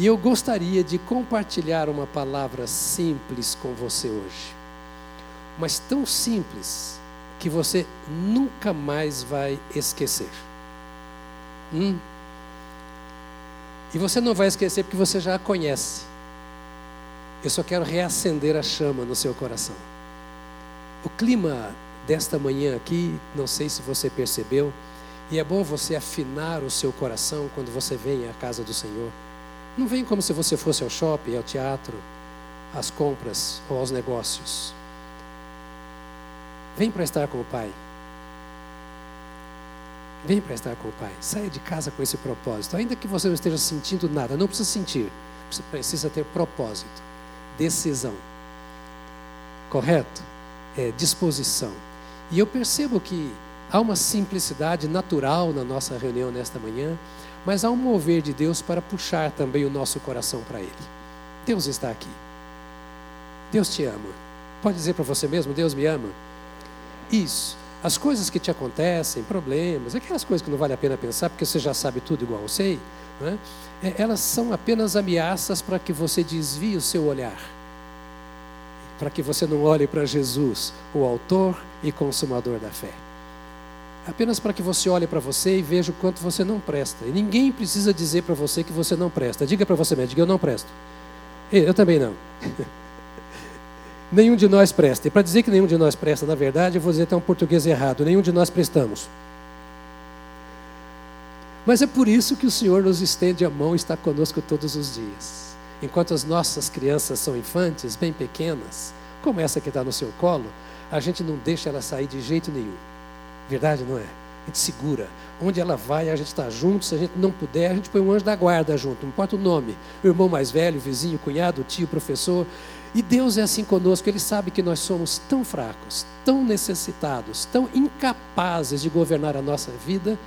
E eu gostaria de compartilhar uma palavra simples com você hoje. Mas tão simples que você nunca mais vai esquecer. Hum? E você não vai esquecer porque você já a conhece. Eu só quero reacender a chama no seu coração. O clima desta manhã aqui, não sei se você percebeu, e é bom você afinar o seu coração quando você vem à casa do Senhor. Não vem como se você fosse ao shopping, ao teatro, às compras ou aos negócios. Vem para estar com o Pai. Vem para estar com o Pai. Saia de casa com esse propósito. Ainda que você não esteja sentindo nada, não precisa sentir. Você precisa ter propósito, decisão. Correto? É, disposição. E eu percebo que há uma simplicidade natural na nossa reunião nesta manhã, mas há um mover de Deus para puxar também o nosso coração para Ele. Deus está aqui. Deus te ama. Pode dizer para você mesmo: Deus me ama. Isso. As coisas que te acontecem, problemas, aquelas coisas que não vale a pena pensar, porque você já sabe tudo igual eu sei, é? É, elas são apenas ameaças para que você desvie o seu olhar. Para que você não olhe para Jesus, o autor e consumador da fé. Apenas para que você olhe para você e veja o quanto você não presta. E ninguém precisa dizer para você que você não presta. Diga para você mesmo, diga eu não presto. Eu também não. nenhum de nós presta. E para dizer que nenhum de nós presta, na verdade, eu vou dizer até um português errado: nenhum de nós prestamos. Mas é por isso que o Senhor nos estende a mão e está conosco todos os dias. Enquanto as nossas crianças são infantes, bem pequenas, como essa que está no seu colo, a gente não deixa ela sair de jeito nenhum. Verdade, não é? A gente segura. Onde ela vai, a gente está junto. Se a gente não puder, a gente põe um anjo da guarda junto, não importa o nome. O irmão mais velho, o vizinho, o cunhado, o tio, o professor. E Deus é assim conosco, Ele sabe que nós somos tão fracos, tão necessitados, tão incapazes de governar a nossa vida,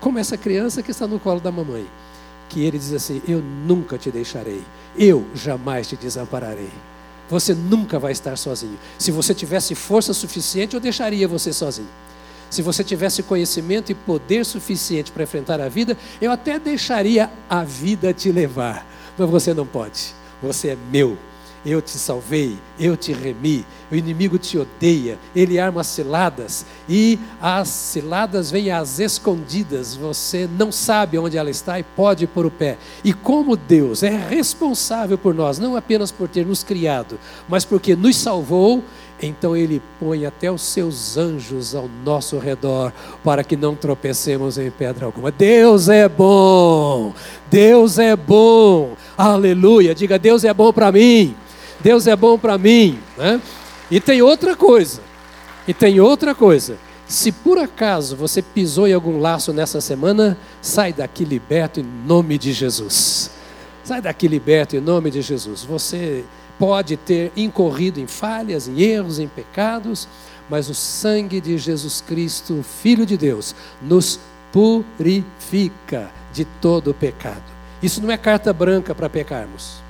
como essa criança que está no colo da mamãe. Que Ele diz assim: Eu nunca te deixarei, eu jamais te desampararei. Você nunca vai estar sozinho. Se você tivesse força suficiente, eu deixaria você sozinho. Se você tivesse conhecimento e poder suficiente para enfrentar a vida, eu até deixaria a vida te levar. Mas você não pode. Você é meu eu te salvei, eu te remi, o inimigo te odeia, ele arma ciladas e as ciladas vêm às escondidas, você não sabe onde ela está e pode pôr o pé. E como Deus é responsável por nós, não apenas por ter nos criado, mas porque nos salvou, então ele põe até os seus anjos ao nosso redor para que não tropecemos em pedra alguma. Deus é bom, Deus é bom, aleluia. Diga: Deus é bom para mim. Deus é bom para mim. Né? E tem outra coisa. E tem outra coisa. Se por acaso você pisou em algum laço nessa semana, sai daqui liberto em nome de Jesus. Sai daqui liberto em nome de Jesus. Você pode ter incorrido em falhas, em erros, em pecados, mas o sangue de Jesus Cristo, Filho de Deus, nos purifica de todo o pecado. Isso não é carta branca para pecarmos.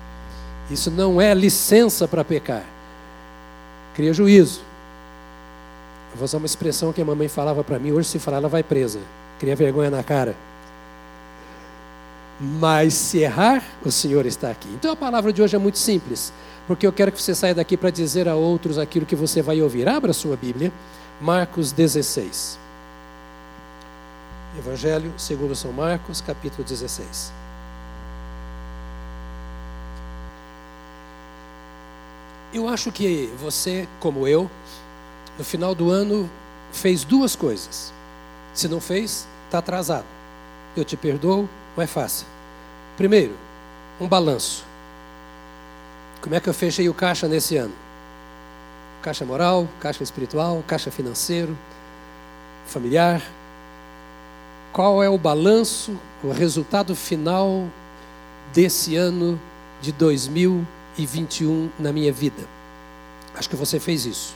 Isso não é licença para pecar. Cria juízo. Eu vou usar uma expressão que a mamãe falava para mim, hoje se falar ela vai presa. Cria vergonha na cara. Mas se errar, o Senhor está aqui. Então a palavra de hoje é muito simples, porque eu quero que você saia daqui para dizer a outros aquilo que você vai ouvir. Abra sua Bíblia, Marcos 16. Evangelho segundo São Marcos, capítulo 16. Eu acho que você, como eu, no final do ano fez duas coisas. Se não fez, está atrasado. Eu te perdoo, mas faça. Primeiro, um balanço. Como é que eu fechei o caixa nesse ano? Caixa moral, caixa espiritual, caixa financeiro, familiar. Qual é o balanço, o resultado final desse ano de 2020? 2021 na minha vida. Acho que você fez isso.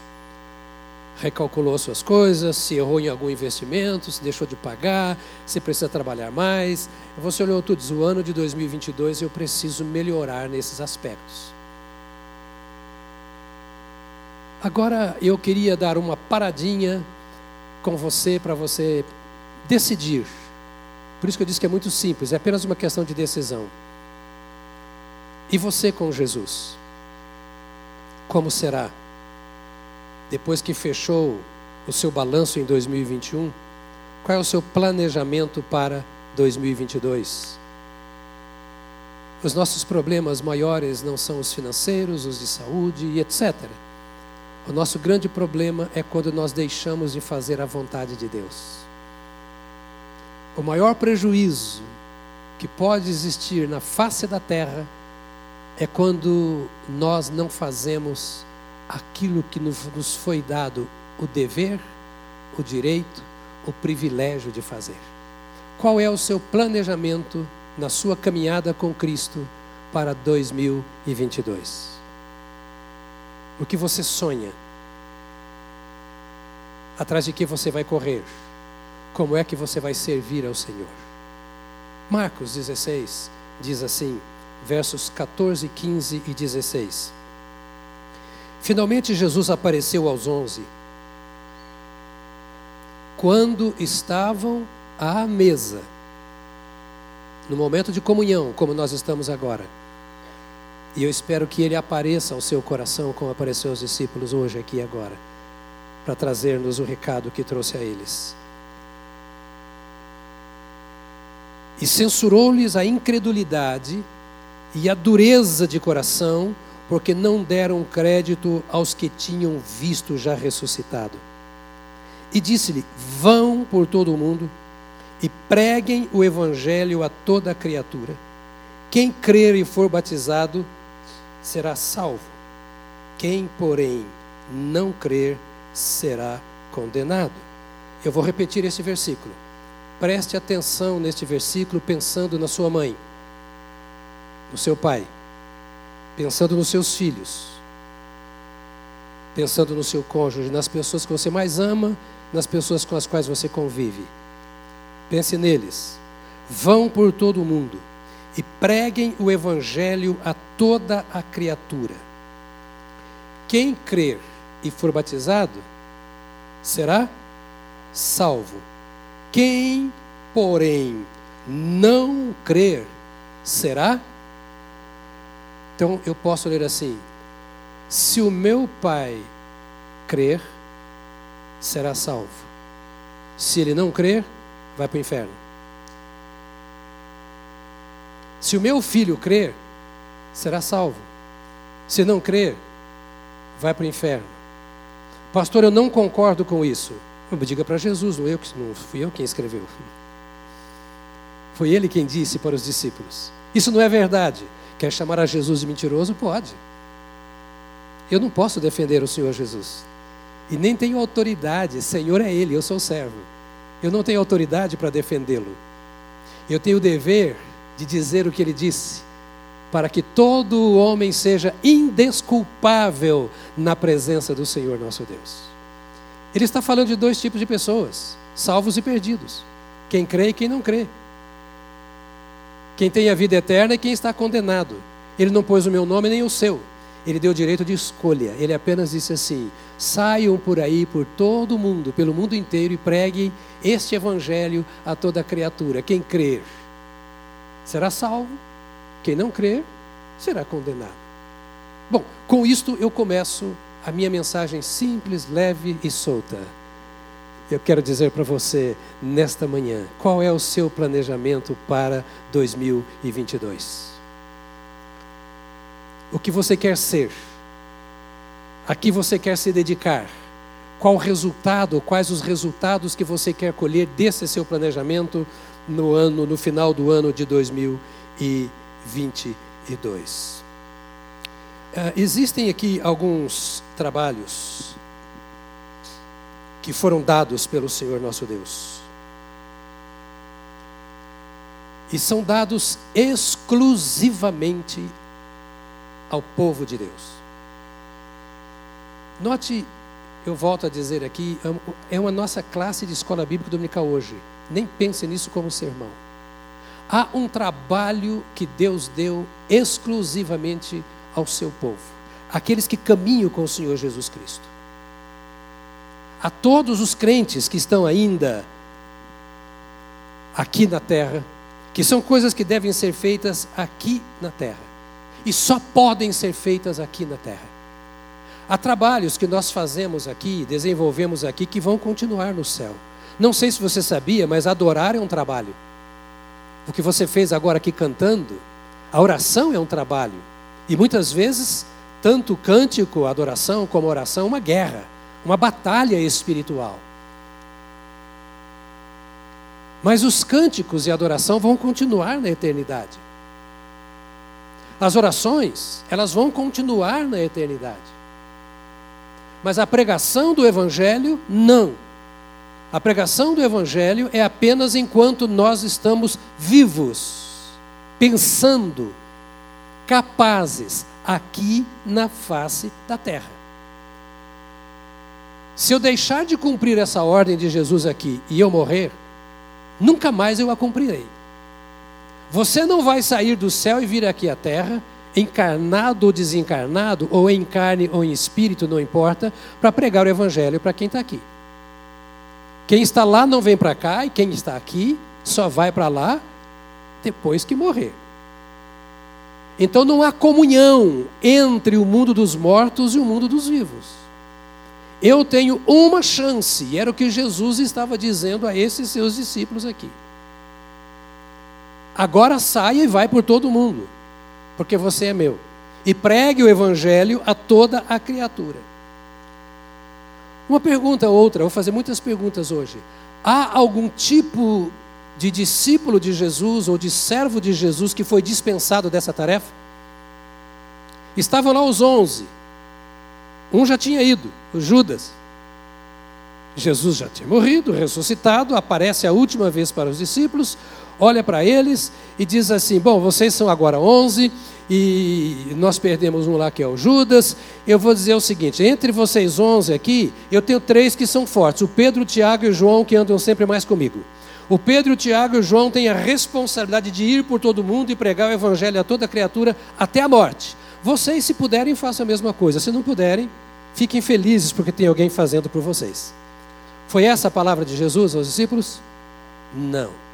Recalculou suas coisas, se errou em algum investimento, se deixou de pagar, se precisa trabalhar mais. Você olhou tudo, diz, o ano de 2022 eu preciso melhorar nesses aspectos. Agora eu queria dar uma paradinha com você para você decidir. Por isso que eu disse que é muito simples, é apenas uma questão de decisão. E você com Jesus? Como será? Depois que fechou o seu balanço em 2021, qual é o seu planejamento para 2022? Os nossos problemas maiores não são os financeiros, os de saúde e etc. O nosso grande problema é quando nós deixamos de fazer a vontade de Deus. O maior prejuízo que pode existir na face da terra é quando nós não fazemos aquilo que nos foi dado o dever, o direito, o privilégio de fazer. Qual é o seu planejamento na sua caminhada com Cristo para 2022? O que você sonha? Atrás de que você vai correr? Como é que você vai servir ao Senhor? Marcos 16 diz assim: versos 14, 15 e 16. Finalmente Jesus apareceu aos onze. Quando estavam à mesa, no momento de comunhão, como nós estamos agora. E eu espero que ele apareça ao seu coração, como apareceu aos discípulos hoje, aqui e agora, para trazer-nos o recado que trouxe a eles. E censurou-lhes a incredulidade e a dureza de coração, porque não deram crédito aos que tinham visto já ressuscitado. E disse-lhe: Vão por todo o mundo e preguem o evangelho a toda criatura. Quem crer e for batizado será salvo. Quem, porém, não crer será condenado. Eu vou repetir esse versículo. Preste atenção neste versículo pensando na sua mãe no seu pai, pensando nos seus filhos, pensando no seu cônjuge, nas pessoas que você mais ama, nas pessoas com as quais você convive. Pense neles. Vão por todo o mundo e preguem o evangelho a toda a criatura. Quem crer e for batizado será salvo. Quem, porém, não crer será então eu posso ler assim: Se o meu pai crer, será salvo. Se ele não crer, vai para o inferno. Se o meu filho crer, será salvo. Se não crer, vai para o inferno. Pastor, eu não concordo com isso. Diga para Jesus, não, eu, não fui eu quem escreveu. Foi ele quem disse para os discípulos. Isso não é verdade. Quer chamar a Jesus de mentiroso? Pode. Eu não posso defender o Senhor Jesus. E nem tenho autoridade. Senhor é Ele, eu sou servo. Eu não tenho autoridade para defendê-lo. Eu tenho o dever de dizer o que ele disse, para que todo homem seja indesculpável na presença do Senhor nosso Deus. Ele está falando de dois tipos de pessoas: salvos e perdidos. Quem crê e quem não crê. Quem tem a vida eterna é quem está condenado. Ele não pôs o meu nome nem o seu. Ele deu direito de escolha. Ele apenas disse assim: saiam por aí, por todo o mundo, pelo mundo inteiro, e preguem este evangelho a toda criatura. Quem crer será salvo, quem não crer será condenado. Bom, com isto eu começo a minha mensagem simples, leve e solta. Eu quero dizer para você nesta manhã, qual é o seu planejamento para 2022? O que você quer ser? A que você quer se dedicar? Qual o resultado, quais os resultados que você quer colher desse seu planejamento no ano, no final do ano de 2022? Uh, eh, existem aqui alguns trabalhos que foram dados pelo Senhor nosso Deus. E são dados exclusivamente ao povo de Deus. Note, eu volto a dizer aqui, é uma nossa classe de escola bíblica dominical hoje. Nem pense nisso como sermão. Há um trabalho que Deus deu exclusivamente ao seu povo, aqueles que caminham com o Senhor Jesus Cristo a todos os crentes que estão ainda aqui na terra, que são coisas que devem ser feitas aqui na terra. e só podem ser feitas aqui na terra. Há trabalhos que nós fazemos aqui, desenvolvemos aqui, que vão continuar no céu. Não sei se você sabia, mas adorar é um trabalho. O que você fez agora aqui cantando, a oração é um trabalho. E muitas vezes, tanto o cântico, a adoração, como a oração, é uma guerra, uma batalha espiritual. Mas os cânticos e a adoração vão continuar na eternidade. As orações, elas vão continuar na eternidade. Mas a pregação do Evangelho, não. A pregação do Evangelho é apenas enquanto nós estamos vivos, pensando, capazes, aqui na face da terra. Se eu deixar de cumprir essa ordem de Jesus aqui e eu morrer, nunca mais eu a cumprirei. Você não vai sair do céu e vir aqui à terra encarnado ou desencarnado, ou em carne ou em espírito, não importa, para pregar o evangelho para quem está aqui. Quem está lá não vem para cá, e quem está aqui só vai para lá depois que morrer. Então não há comunhão entre o mundo dos mortos e o mundo dos vivos. Eu tenho uma chance, e era o que Jesus estava dizendo a esses seus discípulos aqui. Agora saia e vai por todo mundo porque você é meu. E pregue o evangelho a toda a criatura. Uma pergunta ou outra, vou fazer muitas perguntas hoje. Há algum tipo de discípulo de Jesus ou de servo de Jesus que foi dispensado dessa tarefa? Estavam lá os onze. Um já tinha ido, o Judas. Jesus já tinha morrido, ressuscitado, aparece a última vez para os discípulos olha para eles e diz assim: Bom, vocês são agora 11 e nós perdemos um lá que é o Judas. Eu vou dizer o seguinte: entre vocês 11 aqui, eu tenho três que são fortes: o Pedro, o Tiago e o João, que andam sempre mais comigo. O Pedro, o Tiago e o João têm a responsabilidade de ir por todo mundo e pregar o evangelho a toda criatura até a morte. Vocês, se puderem, façam a mesma coisa. Se não puderem, fiquem felizes porque tem alguém fazendo por vocês. Foi essa a palavra de Jesus aos discípulos? Não.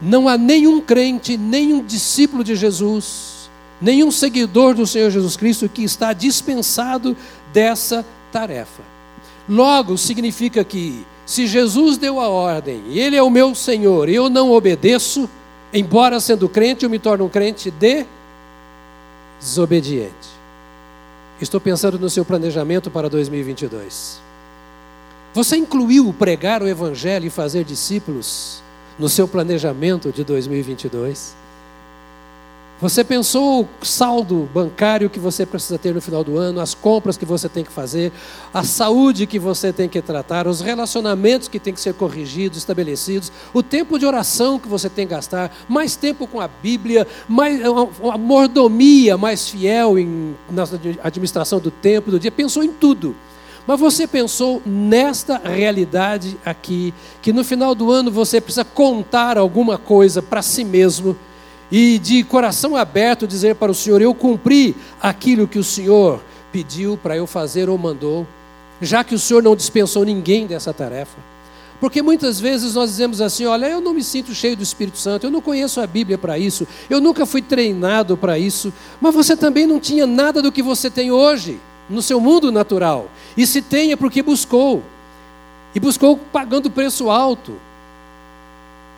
Não há nenhum crente, nenhum discípulo de Jesus, nenhum seguidor do Senhor Jesus Cristo que está dispensado dessa tarefa. Logo, significa que, se Jesus deu a ordem, Ele é o meu Senhor, eu não obedeço, embora sendo crente, eu me torno um crente desobediente. Estou pensando no seu planejamento para 2022. Você incluiu pregar o Evangelho e fazer discípulos no seu planejamento de 2022? Você pensou o saldo bancário que você precisa ter no final do ano, as compras que você tem que fazer, a saúde que você tem que tratar, os relacionamentos que tem que ser corrigidos, estabelecidos, o tempo de oração que você tem que gastar, mais tempo com a Bíblia, mais, uma mordomia mais fiel em, na administração do tempo, do dia, pensou em tudo. Mas você pensou nesta realidade aqui, que no final do ano você precisa contar alguma coisa para si mesmo e de coração aberto dizer para o Senhor: Eu cumpri aquilo que o Senhor pediu para eu fazer ou mandou, já que o Senhor não dispensou ninguém dessa tarefa. Porque muitas vezes nós dizemos assim: olha, eu não me sinto cheio do Espírito Santo, eu não conheço a Bíblia para isso, eu nunca fui treinado para isso, mas você também não tinha nada do que você tem hoje no seu mundo natural. E se é porque buscou. E buscou pagando preço alto.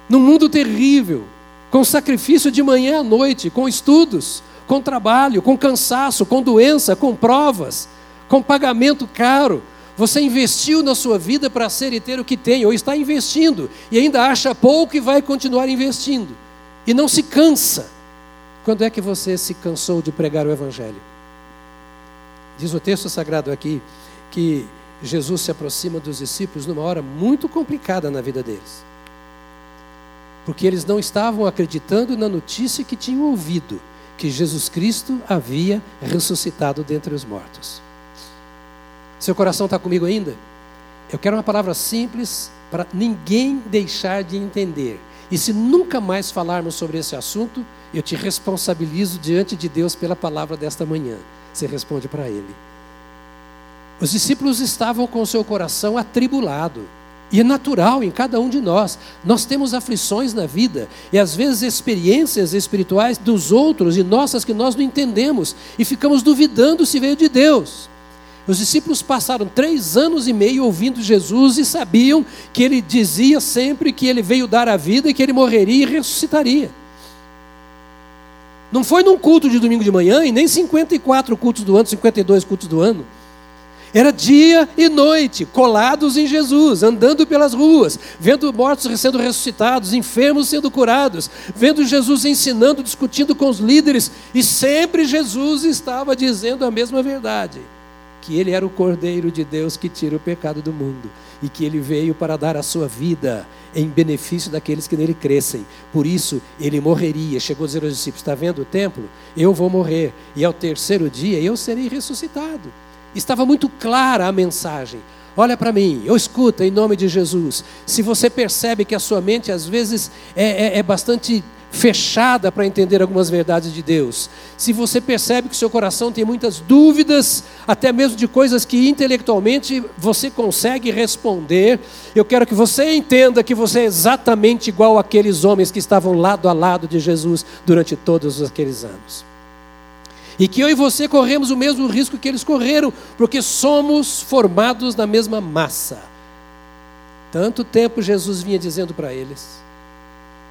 Num mundo terrível, com sacrifício de manhã à noite, com estudos, com trabalho, com cansaço, com doença, com provas, com pagamento caro. Você investiu na sua vida para ser e ter o que tem, ou está investindo, e ainda acha pouco e vai continuar investindo. E não se cansa. Quando é que você se cansou de pregar o Evangelho? Diz o texto sagrado aqui que Jesus se aproxima dos discípulos numa hora muito complicada na vida deles. Porque eles não estavam acreditando na notícia que tinham ouvido, que Jesus Cristo havia ressuscitado dentre os mortos. Seu coração está comigo ainda? Eu quero uma palavra simples para ninguém deixar de entender. E se nunca mais falarmos sobre esse assunto, eu te responsabilizo diante de Deus pela palavra desta manhã. Você responde para ele. Os discípulos estavam com o seu coração atribulado. E é natural em cada um de nós. Nós temos aflições na vida e às vezes experiências espirituais dos outros e nossas que nós não entendemos e ficamos duvidando se veio de Deus. Os discípulos passaram três anos e meio ouvindo Jesus e sabiam que ele dizia sempre que ele veio dar a vida e que ele morreria e ressuscitaria. Não foi num culto de domingo de manhã e nem 54 cultos do ano, 52 cultos do ano. Era dia e noite, colados em Jesus, andando pelas ruas, vendo mortos sendo ressuscitados, enfermos sendo curados, vendo Jesus ensinando, discutindo com os líderes, e sempre Jesus estava dizendo a mesma verdade: que ele era o Cordeiro de Deus que tira o pecado do mundo e que ele veio para dar a sua vida em benefício daqueles que nele crescem. Por isso, ele morreria. Chegou a dizer aos discípulos: Está vendo o templo? Eu vou morrer, e ao terceiro dia eu serei ressuscitado. Estava muito clara a mensagem. Olha para mim, eu escuta em nome de Jesus. Se você percebe que a sua mente às vezes é, é, é bastante fechada para entender algumas verdades de Deus, se você percebe que seu coração tem muitas dúvidas, até mesmo de coisas que intelectualmente você consegue responder, eu quero que você entenda que você é exatamente igual àqueles homens que estavam lado a lado de Jesus durante todos aqueles anos. E que eu e você corremos o mesmo risco que eles correram, porque somos formados na mesma massa. Tanto tempo Jesus vinha dizendo para eles.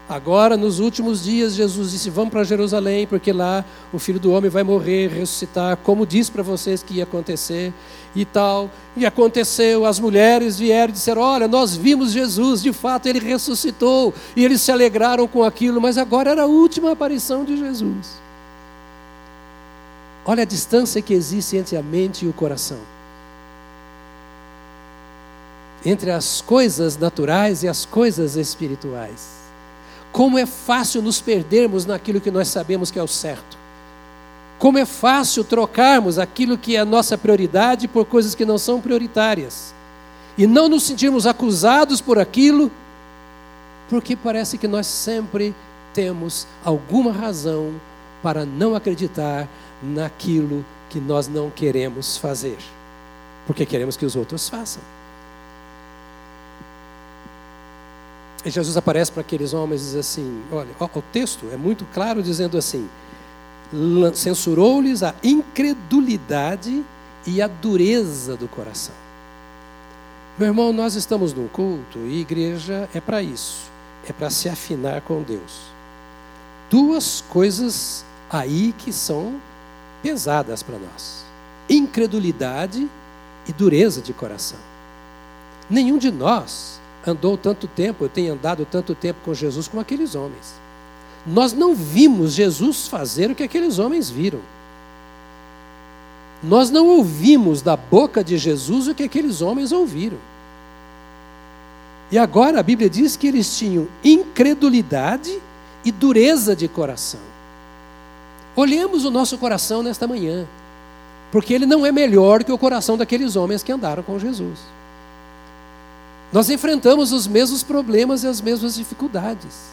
Agora, nos últimos dias, Jesus disse: Vamos para Jerusalém, porque lá o filho do homem vai morrer, ressuscitar, como disse para vocês que ia acontecer e tal. E aconteceu, as mulheres vieram e disseram: Olha, nós vimos Jesus, de fato ele ressuscitou. E eles se alegraram com aquilo, mas agora era a última aparição de Jesus. Olha a distância que existe entre a mente e o coração. Entre as coisas naturais e as coisas espirituais. Como é fácil nos perdermos naquilo que nós sabemos que é o certo. Como é fácil trocarmos aquilo que é a nossa prioridade por coisas que não são prioritárias. E não nos sentirmos acusados por aquilo, porque parece que nós sempre temos alguma razão para não acreditar naquilo que nós não queremos fazer, porque queremos que os outros façam. E Jesus aparece para aqueles homens e diz assim: olha, o texto é muito claro dizendo assim: censurou-lhes a incredulidade e a dureza do coração. Meu irmão, nós estamos num culto e igreja é para isso, é para se afinar com Deus. Duas coisas aí que são pesadas para nós: incredulidade e dureza de coração. Nenhum de nós andou tanto tempo, eu tenho andado tanto tempo com Jesus como aqueles homens. Nós não vimos Jesus fazer o que aqueles homens viram. Nós não ouvimos da boca de Jesus o que aqueles homens ouviram. E agora a Bíblia diz que eles tinham incredulidade e dureza de coração. Olhemos o nosso coração nesta manhã, porque ele não é melhor que o coração daqueles homens que andaram com Jesus. Nós enfrentamos os mesmos problemas e as mesmas dificuldades.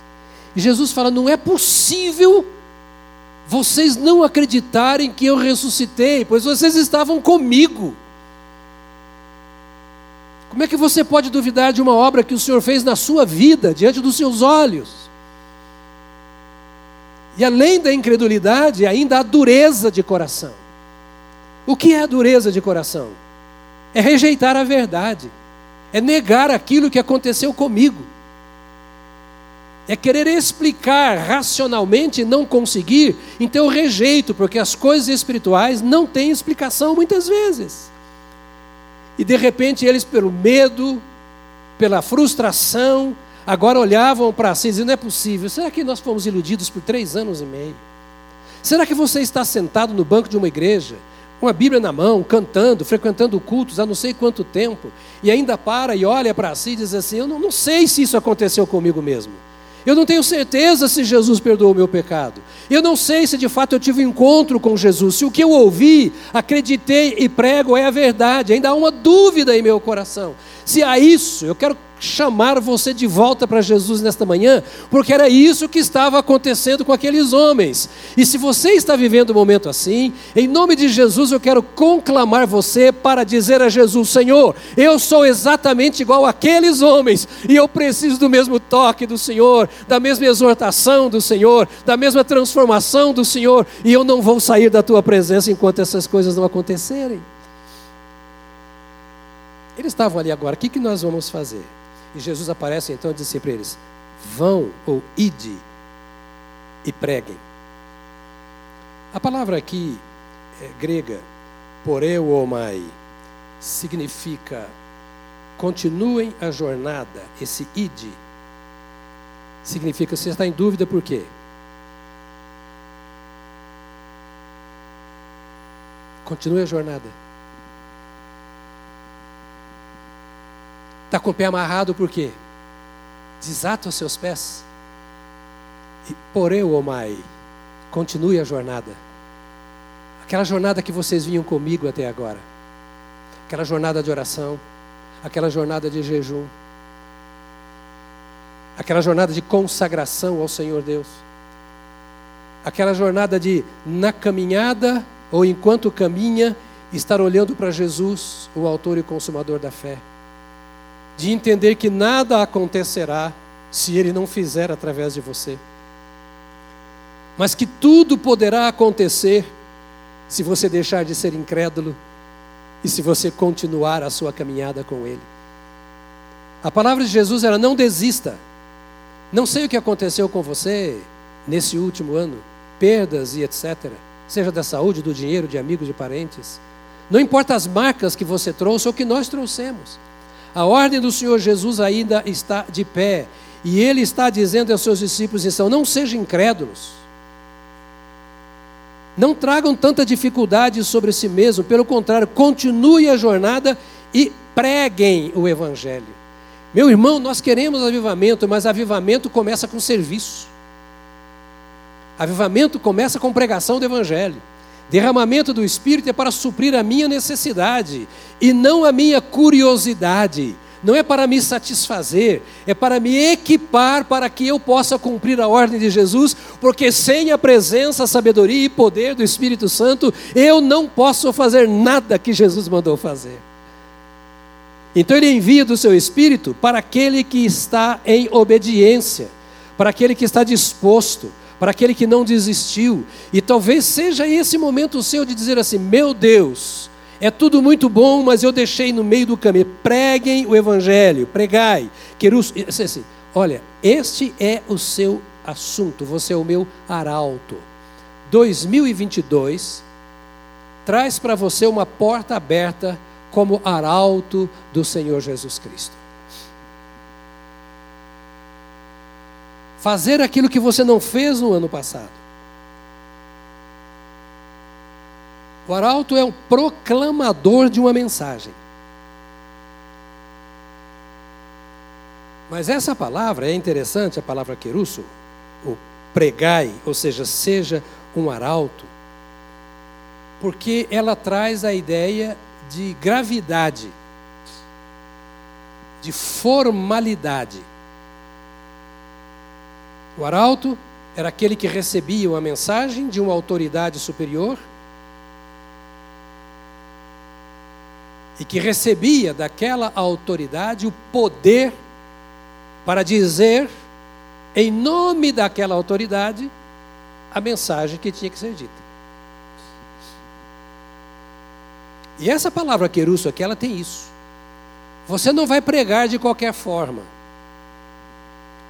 E Jesus fala: não é possível vocês não acreditarem que eu ressuscitei, pois vocês estavam comigo. Como é que você pode duvidar de uma obra que o Senhor fez na sua vida, diante dos seus olhos? E além da incredulidade, ainda a dureza de coração. O que é a dureza de coração? É rejeitar a verdade, é negar aquilo que aconteceu comigo, é querer explicar racionalmente e não conseguir, então eu rejeito, porque as coisas espirituais não têm explicação muitas vezes. E de repente eles, pelo medo, pela frustração, agora olhavam para si e diziam: não é possível, será que nós fomos iludidos por três anos e meio? Será que você está sentado no banco de uma igreja, com a Bíblia na mão, cantando, frequentando cultos há não sei quanto tempo, e ainda para e olha para si e diz assim: Eu não, não sei se isso aconteceu comigo mesmo. Eu não tenho certeza se Jesus perdoou o meu pecado. Eu não sei se de fato eu tive um encontro com Jesus. Se o que eu ouvi, acreditei e prego é a verdade. Ainda há uma dúvida em meu coração. Se há isso, eu quero chamar você de volta para Jesus nesta manhã, porque era isso que estava acontecendo com aqueles homens. E se você está vivendo um momento assim, em nome de Jesus eu quero conclamar você para dizer a Jesus: Senhor, eu sou exatamente igual àqueles homens, e eu preciso do mesmo toque do Senhor, da mesma exortação do Senhor, da mesma transformação do Senhor, e eu não vou sair da tua presença enquanto essas coisas não acontecerem. Eles estavam ali agora, o que, que nós vamos fazer? E Jesus aparece então e diz assim para eles: Vão ou ide e preguem. A palavra aqui é grega, poreu omai, significa continuem a jornada. Esse ide significa você está em dúvida por quê? Continue a jornada. Está com o pé amarrado por quê? Desata os seus pés. E poreu, Omai, continue a jornada. Aquela jornada que vocês vinham comigo até agora. Aquela jornada de oração. Aquela jornada de jejum. Aquela jornada de consagração ao Senhor Deus. Aquela jornada de, na caminhada, ou enquanto caminha, estar olhando para Jesus, o autor e consumador da fé de entender que nada acontecerá se Ele não fizer através de você, mas que tudo poderá acontecer se você deixar de ser incrédulo e se você continuar a sua caminhada com Ele. A palavra de Jesus era: não desista. Não sei o que aconteceu com você nesse último ano, perdas e etc. Seja da saúde, do dinheiro, de amigos, de parentes. Não importa as marcas que você trouxe ou que nós trouxemos. A ordem do Senhor Jesus ainda está de pé. E ele está dizendo aos seus discípulos: então, não sejam incrédulos. Não tragam tanta dificuldade sobre si mesmo, pelo contrário, continue a jornada e preguem o Evangelho. Meu irmão, nós queremos avivamento, mas avivamento começa com serviço. Avivamento começa com pregação do Evangelho. Derramamento do Espírito é para suprir a minha necessidade e não a minha curiosidade. Não é para me satisfazer, é para me equipar para que eu possa cumprir a ordem de Jesus, porque sem a presença, sabedoria e poder do Espírito Santo, eu não posso fazer nada que Jesus mandou fazer. Então ele envia do seu Espírito para aquele que está em obediência, para aquele que está disposto, para aquele que não desistiu. E talvez seja esse momento seu de dizer assim: meu Deus, é tudo muito bom, mas eu deixei no meio do caminho. Preguem o Evangelho, pregai. Querus, assim, olha, este é o seu assunto, você é o meu arauto. 2022 traz para você uma porta aberta como arauto do Senhor Jesus Cristo. Fazer aquilo que você não fez no ano passado. O arauto é um proclamador de uma mensagem. Mas essa palavra é interessante, a palavra querusso, o pregai, ou seja, seja um arauto, porque ela traz a ideia de gravidade, de formalidade. O arauto era aquele que recebia uma mensagem de uma autoridade superior e que recebia daquela autoridade o poder para dizer, em nome daquela autoridade, a mensagem que tinha que ser dita. E essa palavra querusso aqui, ela tem isso. Você não vai pregar de qualquer forma.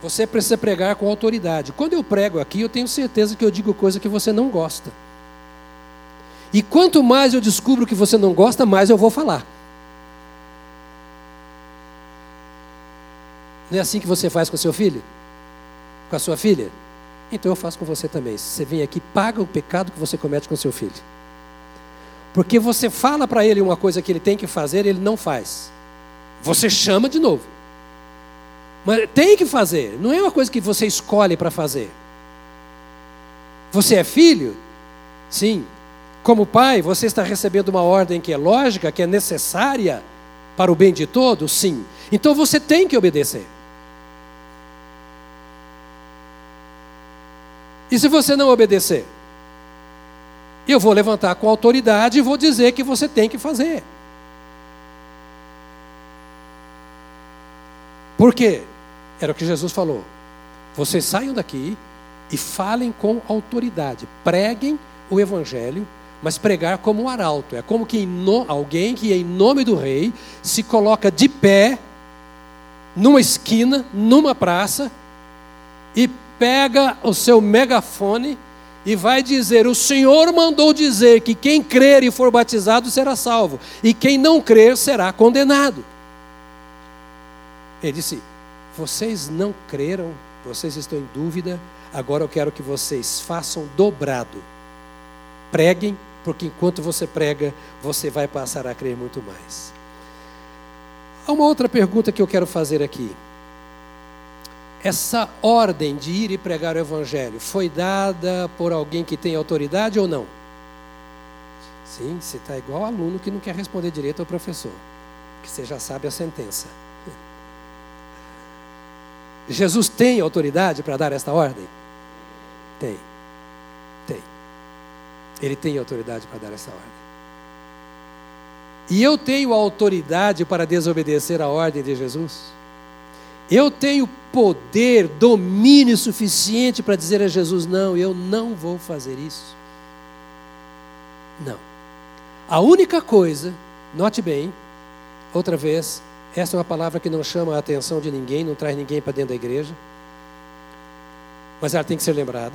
Você precisa pregar com autoridade. Quando eu prego aqui, eu tenho certeza que eu digo coisa que você não gosta. E quanto mais eu descubro que você não gosta, mais eu vou falar. Não é assim que você faz com seu filho? Com a sua filha? Então eu faço com você também. Você vem aqui, paga o pecado que você comete com seu filho. Porque você fala para ele uma coisa que ele tem que fazer, ele não faz. Você chama de novo. Mas tem que fazer, não é uma coisa que você escolhe para fazer. Você é filho? Sim. Como pai, você está recebendo uma ordem que é lógica, que é necessária, para o bem de todos? Sim. Então você tem que obedecer. E se você não obedecer? Eu vou levantar com autoridade e vou dizer que você tem que fazer. Por quê? Era o que Jesus falou. Vocês saiam daqui e falem com autoridade. Preguem o evangelho, mas pregar como um arauto. É como que no, alguém que, em nome do rei, se coloca de pé numa esquina, numa praça, e pega o seu megafone e vai dizer: O Senhor mandou dizer que quem crer e for batizado será salvo, e quem não crer será condenado. Ele disse: Vocês não creram, vocês estão em dúvida, agora eu quero que vocês façam dobrado. Preguem, porque enquanto você prega, você vai passar a crer muito mais. Há uma outra pergunta que eu quero fazer aqui. Essa ordem de ir e pregar o Evangelho foi dada por alguém que tem autoridade ou não? Sim, você está igual aluno que não quer responder direito ao professor, que você já sabe a sentença. Jesus tem autoridade para dar esta ordem? Tem. Tem. Ele tem autoridade para dar essa ordem. E eu tenho autoridade para desobedecer a ordem de Jesus? Eu tenho poder, domínio suficiente para dizer a Jesus: não, eu não vou fazer isso. Não. A única coisa, note bem, outra vez, essa é uma palavra que não chama a atenção de ninguém, não traz ninguém para dentro da igreja, mas ela tem que ser lembrada.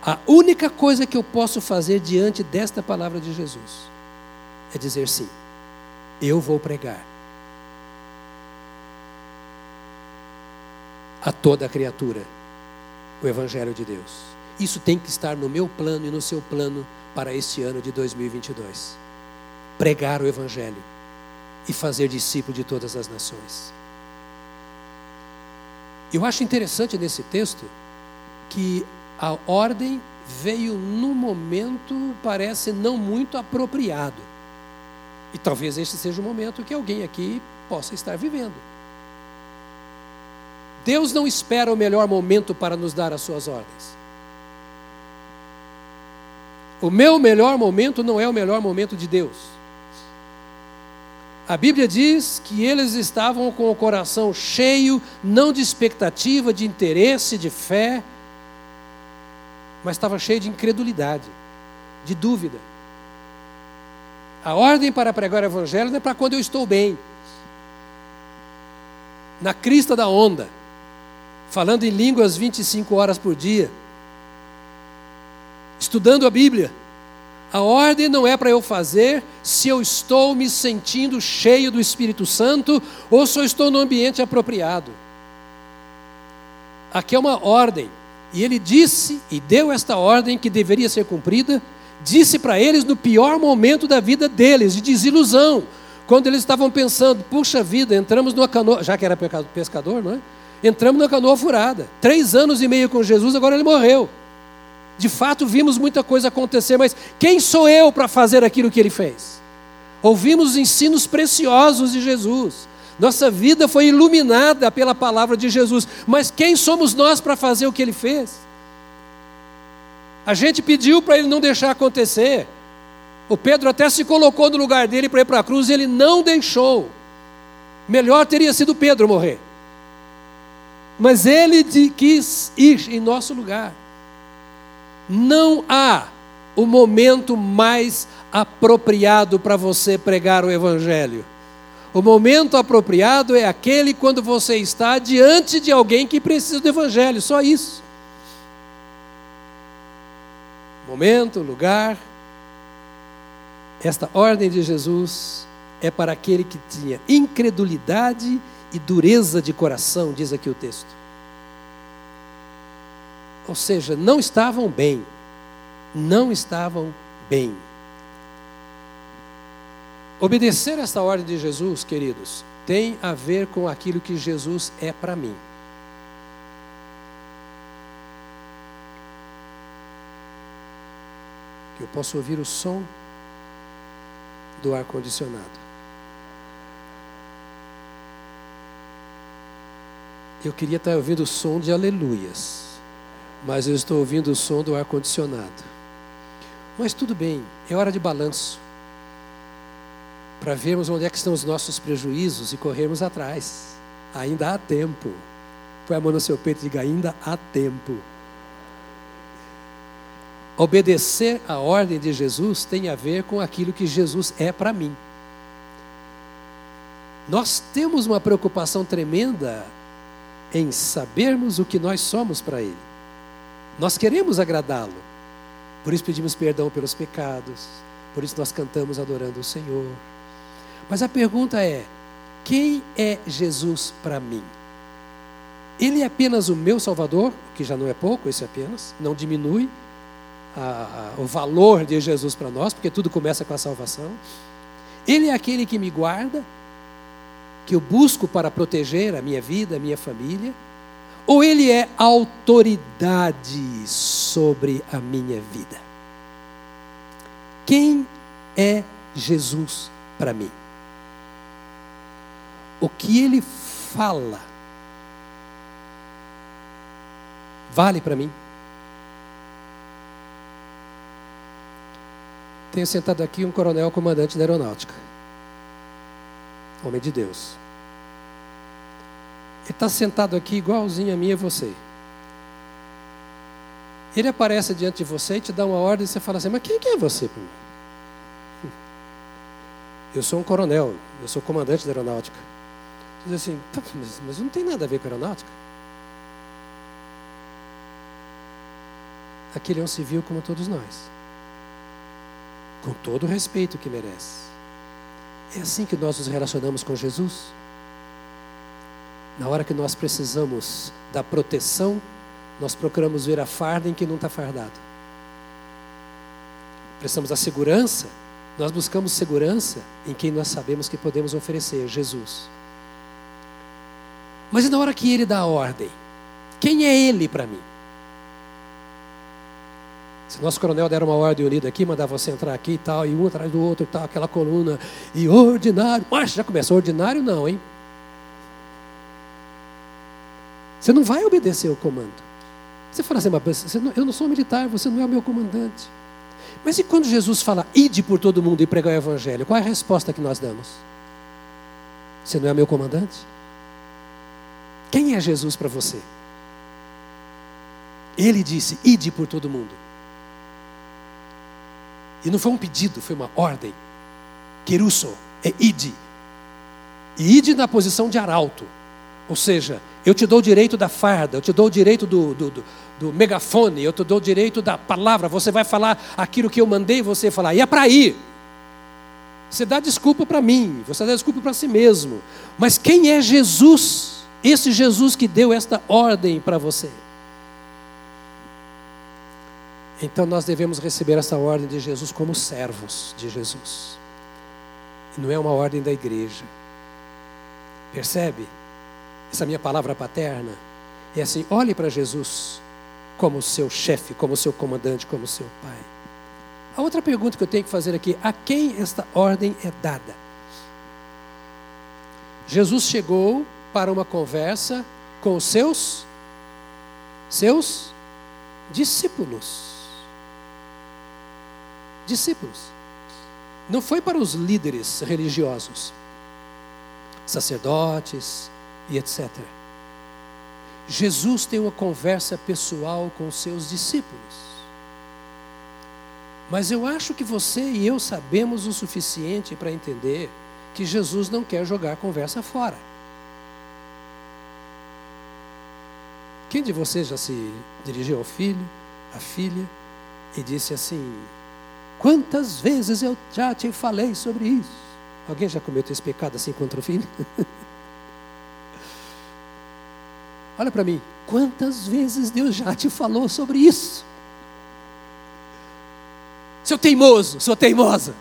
A única coisa que eu posso fazer diante desta palavra de Jesus é dizer sim, eu vou pregar a toda a criatura o Evangelho de Deus. Isso tem que estar no meu plano e no seu plano para este ano de 2022. Pregar o Evangelho e fazer discípulo de todas as nações. Eu acho interessante nesse texto que a ordem veio num momento, parece não muito apropriado. E talvez este seja o momento que alguém aqui possa estar vivendo. Deus não espera o melhor momento para nos dar as suas ordens. O meu melhor momento não é o melhor momento de Deus. A Bíblia diz que eles estavam com o coração cheio, não de expectativa, de interesse, de fé, mas estava cheio de incredulidade, de dúvida. A ordem para pregar o Evangelho não é para quando eu estou bem, na crista da onda falando em línguas 25 horas por dia, estudando a Bíblia. A ordem não é para eu fazer se eu estou me sentindo cheio do Espírito Santo ou se eu estou no ambiente apropriado. Aqui é uma ordem. E ele disse e deu esta ordem que deveria ser cumprida, disse para eles no pior momento da vida deles, de desilusão, quando eles estavam pensando: puxa vida, entramos numa canoa, já que era pescador, não é? Entramos na canoa furada. Três anos e meio com Jesus, agora ele morreu. De fato, vimos muita coisa acontecer, mas quem sou eu para fazer aquilo que ele fez? Ouvimos ensinos preciosos de Jesus. Nossa vida foi iluminada pela palavra de Jesus, mas quem somos nós para fazer o que ele fez? A gente pediu para ele não deixar acontecer. O Pedro até se colocou no lugar dele para ir para a cruz e ele não deixou. Melhor teria sido Pedro morrer mas ele quis ir em nosso lugar. Não há o momento mais apropriado para você pregar o Evangelho. O momento apropriado é aquele quando você está diante de alguém que precisa do Evangelho, só isso. Momento, lugar. Esta ordem de Jesus é para aquele que tinha incredulidade e dureza de coração, diz aqui o texto. Ou seja, não estavam bem. Não estavam bem. Obedecer esta ordem de Jesus, queridos, tem a ver com aquilo que Jesus é para mim. Eu posso ouvir o som do ar-condicionado. Eu queria estar ouvindo o som de aleluias mas eu estou ouvindo o som do ar-condicionado. Mas tudo bem, é hora de balanço para vermos onde é que estão os nossos prejuízos e corrermos atrás. Ainda há tempo. Põe a mão no seu peito e diga: ainda há tempo. Obedecer a ordem de Jesus tem a ver com aquilo que Jesus é para mim. Nós temos uma preocupação tremenda em sabermos o que nós somos para Ele. Nós queremos agradá-lo. Por isso pedimos perdão pelos pecados. Por isso nós cantamos adorando o Senhor. Mas a pergunta é: quem é Jesus para mim? Ele é apenas o meu Salvador, que já não é pouco, esse apenas, não diminui a, a, o valor de Jesus para nós, porque tudo começa com a salvação. Ele é aquele que me guarda, que eu busco para proteger a minha vida, a minha família, ou ele é autoridade sobre a minha vida? Quem é Jesus para mim? O que ele fala vale para mim? Tenho sentado aqui um coronel comandante da aeronáutica. Homem de Deus. Ele está sentado aqui igualzinho a mim e você. Ele aparece diante de você e te dá uma ordem e você fala assim, mas quem que é você? Eu sou um coronel, eu sou comandante da aeronáutica. Diz assim, tá, mas, mas não tem nada a ver com a aeronáutica. Aquele é um civil como todos nós com todo o respeito que merece. É assim que nós nos relacionamos com Jesus. Na hora que nós precisamos da proteção, nós procuramos ver a farda em quem não está fardado. Precisamos da segurança, nós buscamos segurança em quem nós sabemos que podemos oferecer, Jesus. Mas e na hora que ele dá a ordem? Quem é ele para mim? Se nosso coronel der uma ordem unida aqui, mandar você entrar aqui e tal, e um atrás do outro e tal, aquela coluna, e ordinário. Mas já começou ordinário, não, hein? Você não vai obedecer o comando. Você fala assim, mas não, eu não sou militar, você não é o meu comandante. Mas e quando Jesus fala, ide por todo mundo e pregar o evangelho, qual é a resposta que nós damos? Você não é meu comandante? Quem é Jesus para você? Ele disse, ide por todo mundo. E não foi um pedido, foi uma ordem. Querusso é ide. E ide na posição de arauto. Ou seja, eu te dou o direito da farda, eu te dou o direito do, do, do, do megafone, eu te dou o direito da palavra. Você vai falar aquilo que eu mandei você falar. E é para ir. Você dá desculpa para mim, você dá desculpa para si mesmo. Mas quem é Jesus? Esse Jesus que deu esta ordem para você. Então nós devemos receber essa ordem de Jesus como servos de Jesus. Não é uma ordem da igreja. Percebe? Essa minha palavra paterna é assim: olhe para Jesus como seu chefe, como seu comandante, como seu pai. A outra pergunta que eu tenho que fazer aqui: a quem esta ordem é dada? Jesus chegou para uma conversa com os seus seus discípulos discípulos. Não foi para os líderes religiosos, sacerdotes e etc. Jesus tem uma conversa pessoal com seus discípulos. Mas eu acho que você e eu sabemos o suficiente para entender que Jesus não quer jogar a conversa fora. Quem de vocês já se dirigiu ao filho, à filha, e disse assim: Quantas vezes eu já te falei sobre isso? Alguém já cometeu esse pecado assim contra o filho? Olha para mim, quantas vezes Deus já te falou sobre isso? Seu teimoso, sua teimosa.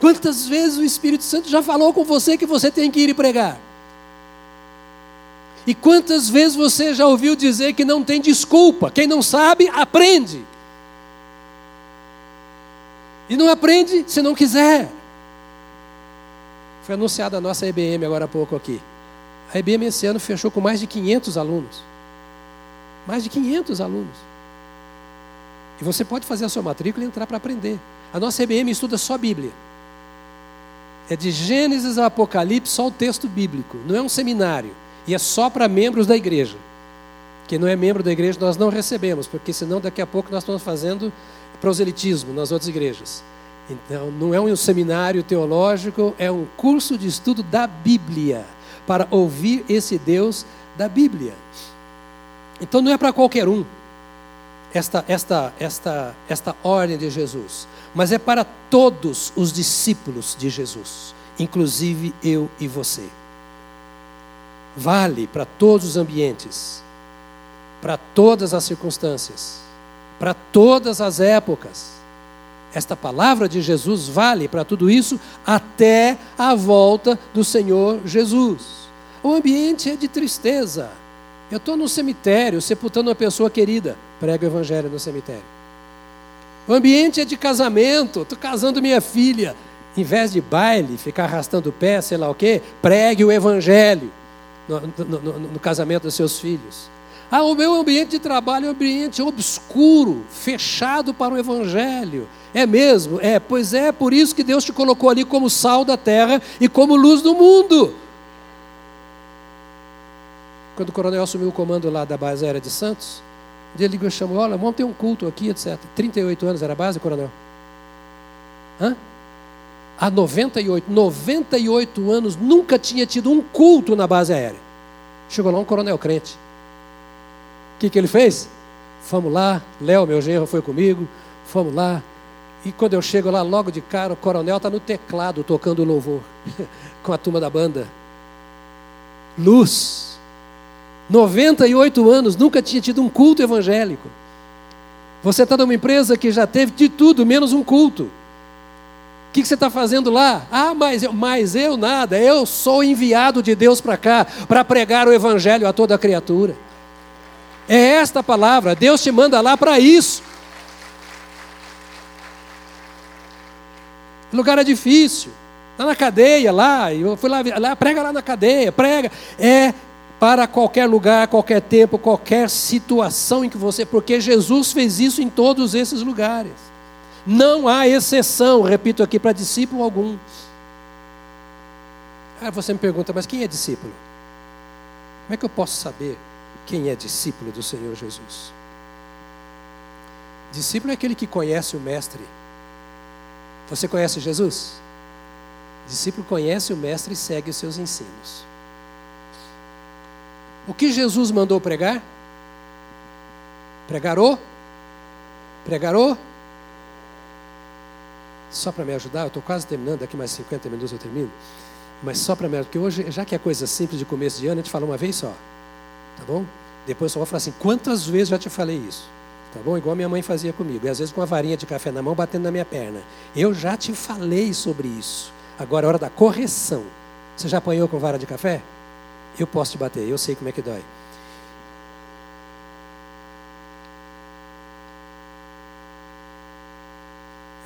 Quantas vezes o Espírito Santo já falou com você que você tem que ir e pregar? E quantas vezes você já ouviu dizer que não tem desculpa? Quem não sabe, aprende. E não aprende se não quiser. Foi anunciada a nossa EBM agora há pouco aqui. A IBM esse ano fechou com mais de 500 alunos. Mais de 500 alunos. E você pode fazer a sua matrícula e entrar para aprender. A nossa IBM estuda só Bíblia. É de Gênesis a Apocalipse, só o texto bíblico. Não é um seminário. E é só para membros da igreja. Quem não é membro da igreja, nós não recebemos, porque senão daqui a pouco nós estamos fazendo proselitismo nas outras igrejas. Então, não é um seminário teológico, é um curso de estudo da Bíblia, para ouvir esse Deus da Bíblia. Então, não é para qualquer um esta, esta, esta, esta ordem de Jesus, mas é para todos os discípulos de Jesus, inclusive eu e você. Vale para todos os ambientes, para todas as circunstâncias, para todas as épocas. Esta palavra de Jesus vale para tudo isso até a volta do Senhor Jesus. O ambiente é de tristeza. Eu estou no cemitério sepultando uma pessoa querida. Prego o evangelho no cemitério. O ambiente é de casamento. Estou casando minha filha. Em vez de baile, ficar arrastando o pé, sei lá o quê, pregue o evangelho no, no, no, no casamento dos seus filhos. Ah, o meu ambiente de trabalho é um ambiente obscuro, fechado para o Evangelho. É mesmo? É, pois é, por isso que Deus te colocou ali como sal da terra e como luz do mundo. Quando o coronel assumiu o comando lá da base aérea de Santos, ele ligou e chamou, olha, vamos ter um culto aqui, etc. 38 anos era a base, coronel? Hã? Há 98, 98 anos, nunca tinha tido um culto na base aérea. Chegou lá um coronel crente. O que, que ele fez? Fomos lá, Léo, meu genro, foi comigo, fomos lá. E quando eu chego lá, logo de cara, o coronel está no teclado tocando louvor com a turma da banda. Luz. 98 anos, nunca tinha tido um culto evangélico. Você está numa empresa que já teve de tudo, menos um culto. O que, que você está fazendo lá? Ah, mas eu, mas eu nada, eu sou enviado de Deus para cá, para pregar o evangelho a toda criatura. É esta palavra, Deus te manda lá para isso. O lugar é difícil. Está na cadeia lá, eu fui lá, lá, prega lá na cadeia, prega. É para qualquer lugar, qualquer tempo, qualquer situação em que você, porque Jesus fez isso em todos esses lugares. Não há exceção, repito aqui, para discípulo algum. Aí você me pergunta, mas quem é discípulo? Como é que eu posso saber quem é discípulo do Senhor Jesus. Discípulo é aquele que conhece o Mestre. Você conhece Jesus? Discípulo conhece o Mestre e segue os seus ensinos. O que Jesus mandou pregar? Pregar o? Pregar o? Só para me ajudar, eu estou quase terminando, daqui mais 50 minutos eu termino. Mas só para me ajudar, porque hoje, já que é coisa simples de começo de ano, a gente fala uma vez só. Tá bom? Depois só vou falar assim: quantas vezes já te falei isso? Tá bom? Igual minha mãe fazia comigo. E às vezes com uma varinha de café na mão batendo na minha perna. Eu já te falei sobre isso. Agora é hora da correção. Você já apanhou com vara de café? Eu posso te bater, eu sei como é que dói.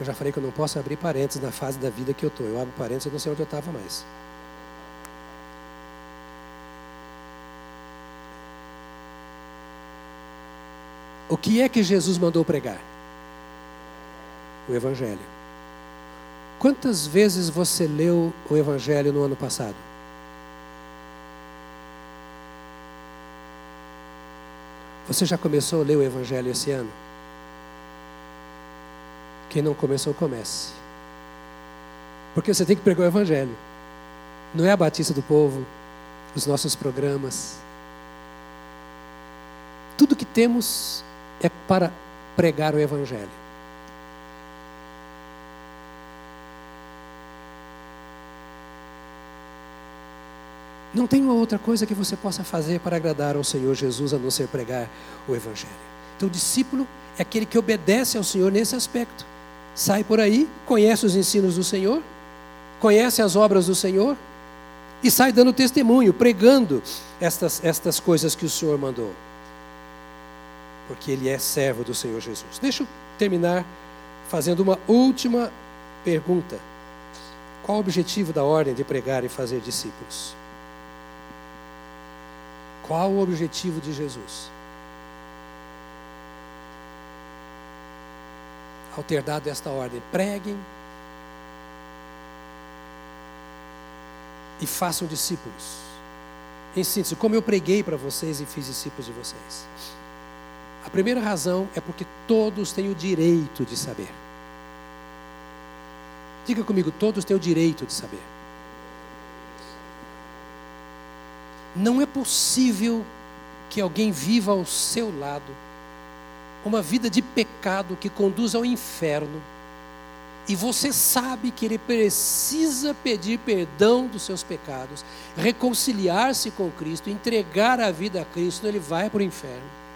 Eu já falei que eu não posso abrir parênteses na fase da vida que eu estou. Eu abro parênteses, eu não sei onde eu estava mais. O que é que Jesus mandou pregar? O Evangelho. Quantas vezes você leu o Evangelho no ano passado? Você já começou a ler o Evangelho esse ano? Quem não começou, comece. Porque você tem que pregar o Evangelho. Não é a Batista do Povo, os nossos programas. Tudo que temos é para pregar o Evangelho. Não tem uma outra coisa que você possa fazer para agradar ao Senhor Jesus a não ser pregar o Evangelho. Então, o discípulo é aquele que obedece ao Senhor nesse aspecto. Sai por aí, conhece os ensinos do Senhor, conhece as obras do Senhor e sai dando testemunho, pregando estas, estas coisas que o Senhor mandou porque ele é servo do Senhor Jesus. Deixa eu terminar fazendo uma última pergunta. Qual o objetivo da ordem de pregar e fazer discípulos? Qual o objetivo de Jesus? Ao ter dado esta ordem, preguem e façam discípulos. Em síntese, como eu preguei para vocês e fiz discípulos de vocês. A primeira razão é porque todos têm o direito de saber. Diga comigo, todos têm o direito de saber. Não é possível que alguém viva ao seu lado uma vida de pecado que conduz ao inferno e você sabe que ele precisa pedir perdão dos seus pecados, reconciliar-se com Cristo, entregar a vida a Cristo, ele vai para o inferno.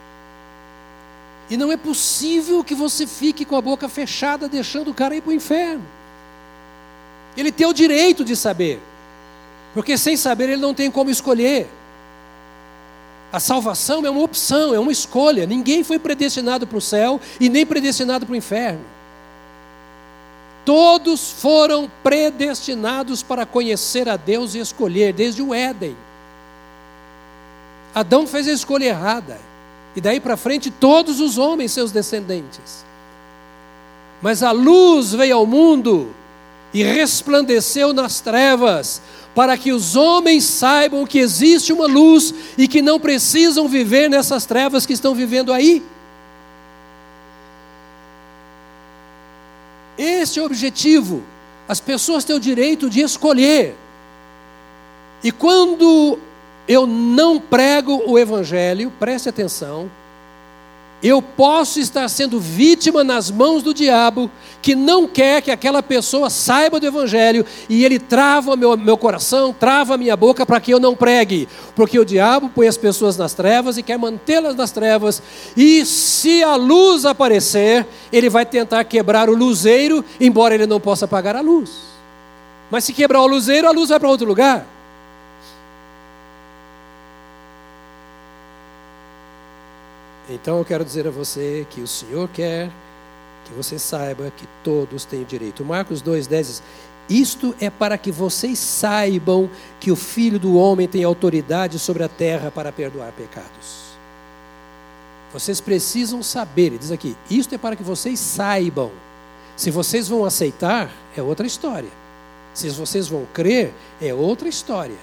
E não é possível que você fique com a boca fechada, deixando o cara ir para o inferno. Ele tem o direito de saber, porque sem saber ele não tem como escolher. A salvação é uma opção, é uma escolha. Ninguém foi predestinado para o céu e nem predestinado para o inferno. Todos foram predestinados para conhecer a Deus e escolher, desde o Éden. Adão fez a escolha errada, e daí para frente todos os homens, seus descendentes. Mas a luz veio ao mundo e resplandeceu nas trevas, para que os homens saibam que existe uma luz e que não precisam viver nessas trevas que estão vivendo aí. Este é o objetivo. As pessoas têm o direito de escolher. E quando eu não prego o Evangelho, preste atenção, eu posso estar sendo vítima nas mãos do diabo, que não quer que aquela pessoa saiba do Evangelho, e ele trava meu, meu coração, trava a minha boca para que eu não pregue, porque o diabo põe as pessoas nas trevas e quer mantê-las nas trevas, e se a luz aparecer, ele vai tentar quebrar o luzeiro, embora ele não possa apagar a luz. Mas se quebrar o luzeiro, a luz vai para outro lugar. Então eu quero dizer a você que o Senhor quer que você saiba que todos têm direito. Marcos 2,10 diz: Isto é para que vocês saibam que o Filho do Homem tem autoridade sobre a terra para perdoar pecados. Vocês precisam saber, ele diz aqui, isto é para que vocês saibam. Se vocês vão aceitar, é outra história. Se vocês vão crer, é outra história.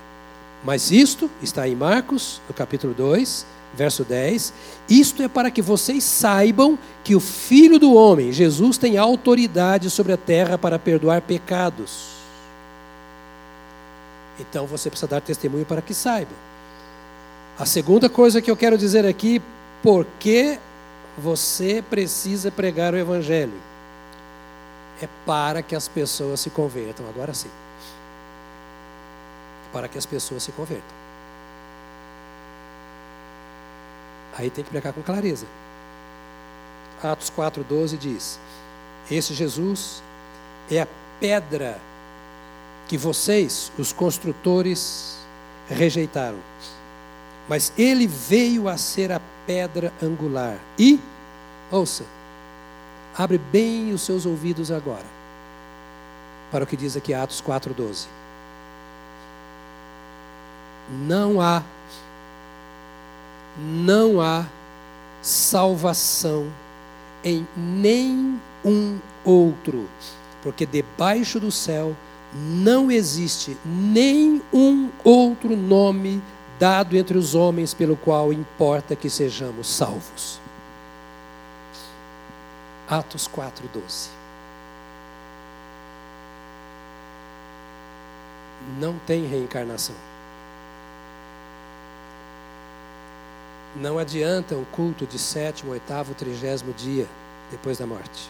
Mas isto está em Marcos, no capítulo 2, verso 10: Isto é para que vocês saibam que o Filho do Homem, Jesus, tem autoridade sobre a terra para perdoar pecados. Então você precisa dar testemunho para que saibam. A segunda coisa que eu quero dizer aqui, por que você precisa pregar o Evangelho? É para que as pessoas se convertam, agora sim. Para que as pessoas se convertam. Aí tem que pregar com clareza. Atos 4,12 diz: Esse Jesus é a pedra que vocês, os construtores, rejeitaram. Mas ele veio a ser a pedra angular. E, ouça, abre bem os seus ouvidos agora, para o que diz aqui Atos 4,12. Não há não há salvação em nenhum outro, porque debaixo do céu não existe nenhum outro nome dado entre os homens pelo qual importa que sejamos salvos. Atos 4:12. Não tem reencarnação. Não adianta um culto de sétimo, oitavo, trigésimo dia depois da morte.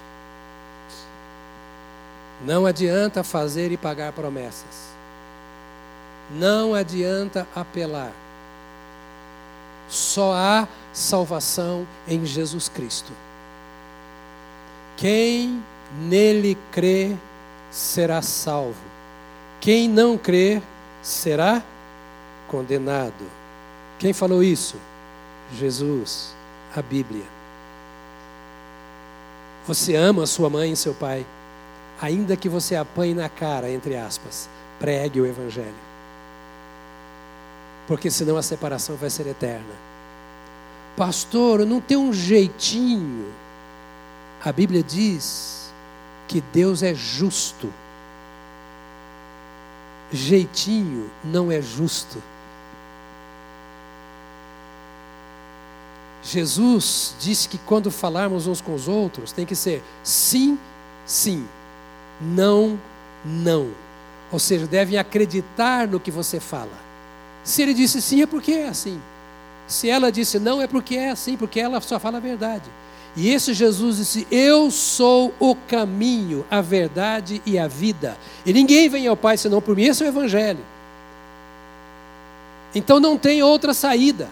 Não adianta fazer e pagar promessas. Não adianta apelar. Só há salvação em Jesus Cristo. Quem nele crê será salvo. Quem não crê será condenado. Quem falou isso? Jesus, a Bíblia. Você ama sua mãe e seu pai, ainda que você apanhe na cara, entre aspas, pregue o Evangelho. porque senão a separação vai ser eterna. Pastor, não tem um jeitinho. A Bíblia diz que Deus é justo. Jeitinho não é justo. Jesus disse que quando falarmos uns com os outros, tem que ser sim, sim, não, não. Ou seja, devem acreditar no que você fala. Se ele disse sim, é porque é assim. Se ela disse não, é porque é assim, porque ela só fala a verdade. E esse Jesus disse: Eu sou o caminho, a verdade e a vida. E ninguém vem ao Pai senão por mim. Esse é o Evangelho. Então não tem outra saída.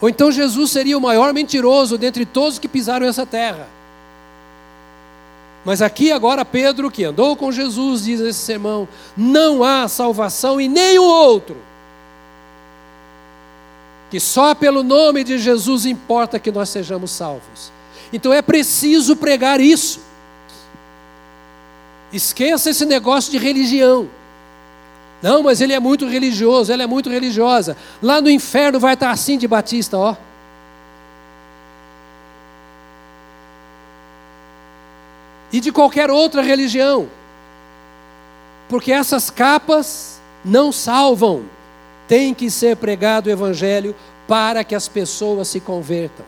Ou então Jesus seria o maior mentiroso dentre todos que pisaram essa terra. Mas aqui agora Pedro, que andou com Jesus, diz nesse sermão: não há salvação em nenhum outro. Que só pelo nome de Jesus importa que nós sejamos salvos. Então é preciso pregar isso. Esqueça esse negócio de religião. Não, mas ele é muito religioso, ela é muito religiosa. Lá no inferno vai estar assim de Batista, ó. E de qualquer outra religião. Porque essas capas não salvam. Tem que ser pregado o evangelho para que as pessoas se convertam.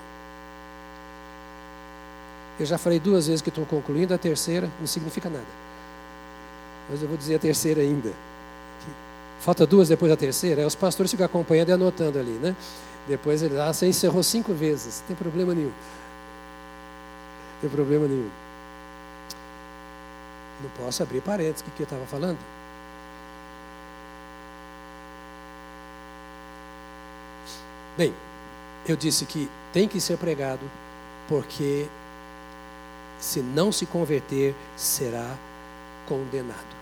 Eu já falei duas vezes que estou concluindo, a terceira não significa nada. Mas eu vou dizer a terceira ainda. Falta duas depois da terceira, aí os pastores ficam acompanhando e anotando ali, né? Depois ele, ah, você encerrou cinco vezes, não tem problema nenhum. Não tem problema nenhum. Não posso abrir parênteses, o que, que eu estava falando? Bem, eu disse que tem que ser pregado, porque se não se converter, será condenado.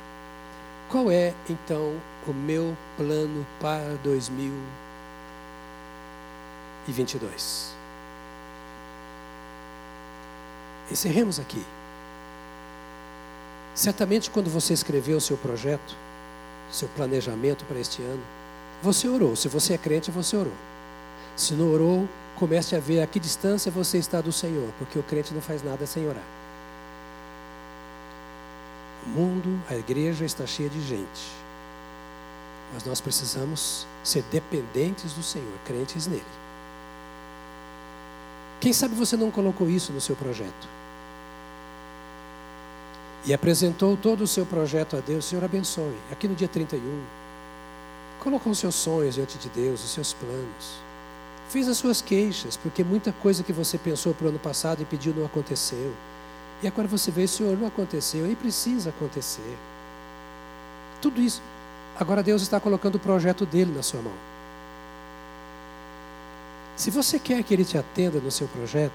Qual é, então, o meu plano para 2022? Encerremos aqui. Certamente, quando você escreveu o seu projeto, seu planejamento para este ano, você orou. Se você é crente, você orou. Se não orou, comece a ver a que distância você está do Senhor, porque o crente não faz nada sem orar. Mundo, a igreja está cheia de gente. Mas nós precisamos ser dependentes do Senhor, crentes nele. Quem sabe você não colocou isso no seu projeto? E apresentou todo o seu projeto a Deus, Senhor abençoe. Aqui no dia 31, colocou os seus sonhos diante de Deus, os seus planos. Fez as suas queixas, porque muita coisa que você pensou para o ano passado e pediu não aconteceu. E agora você vê, Senhor, não aconteceu e precisa acontecer. Tudo isso. Agora Deus está colocando o projeto dele na sua mão. Se você quer que ele te atenda no seu projeto,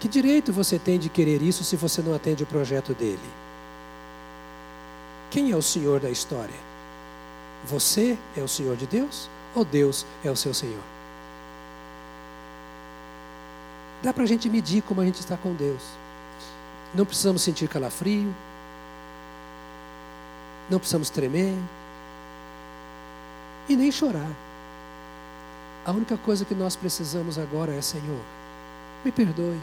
que direito você tem de querer isso se você não atende o projeto dele? Quem é o Senhor da história? Você é o Senhor de Deus ou Deus é o seu Senhor? Dá para a gente medir como a gente está com Deus. Não precisamos sentir calafrio. Não precisamos tremer. E nem chorar. A única coisa que nós precisamos agora é: Senhor, me perdoe.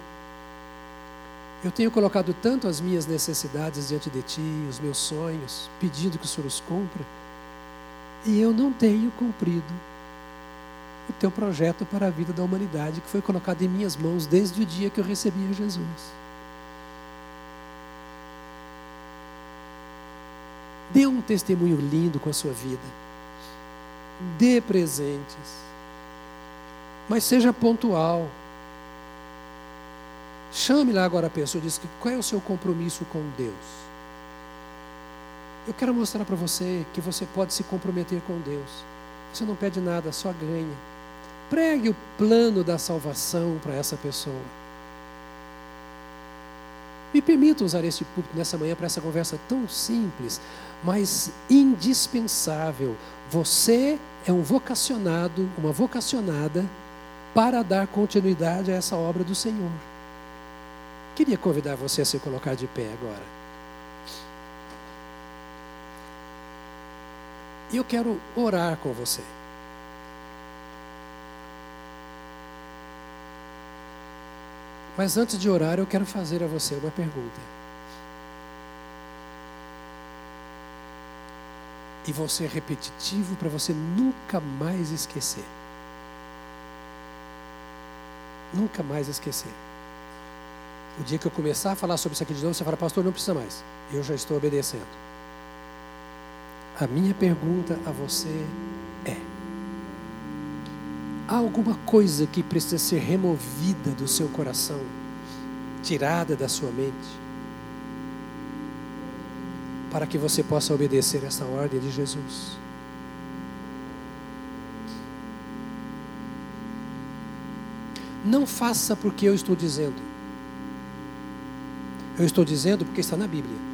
Eu tenho colocado tanto as minhas necessidades diante de Ti, os meus sonhos, pedindo que o Senhor os cumpra, e eu não tenho cumprido o teu projeto para a vida da humanidade que foi colocado em minhas mãos desde o dia que eu recebi a Jesus. Dê um testemunho lindo com a sua vida. Dê presentes. Mas seja pontual. Chame lá agora a pessoa e diz qual é o seu compromisso com Deus. Eu quero mostrar para você que você pode se comprometer com Deus. Você não pede nada, só ganha. Pregue o plano da salvação para essa pessoa. Me permita usar este púlpito nessa manhã para essa conversa tão simples, mas indispensável. Você é um vocacionado, uma vocacionada para dar continuidade a essa obra do Senhor. Queria convidar você a se colocar de pé agora. E eu quero orar com você. Mas antes de orar, eu quero fazer a você uma pergunta. E vou ser repetitivo para você nunca mais esquecer. Nunca mais esquecer. O dia que eu começar a falar sobre isso aqui de novo, você fala, pastor, não precisa mais. Eu já estou obedecendo. A minha pergunta a você é: há alguma coisa que precisa ser removida do seu coração, tirada da sua mente, para que você possa obedecer essa ordem de Jesus? Não faça porque eu estou dizendo. Eu estou dizendo porque está na Bíblia.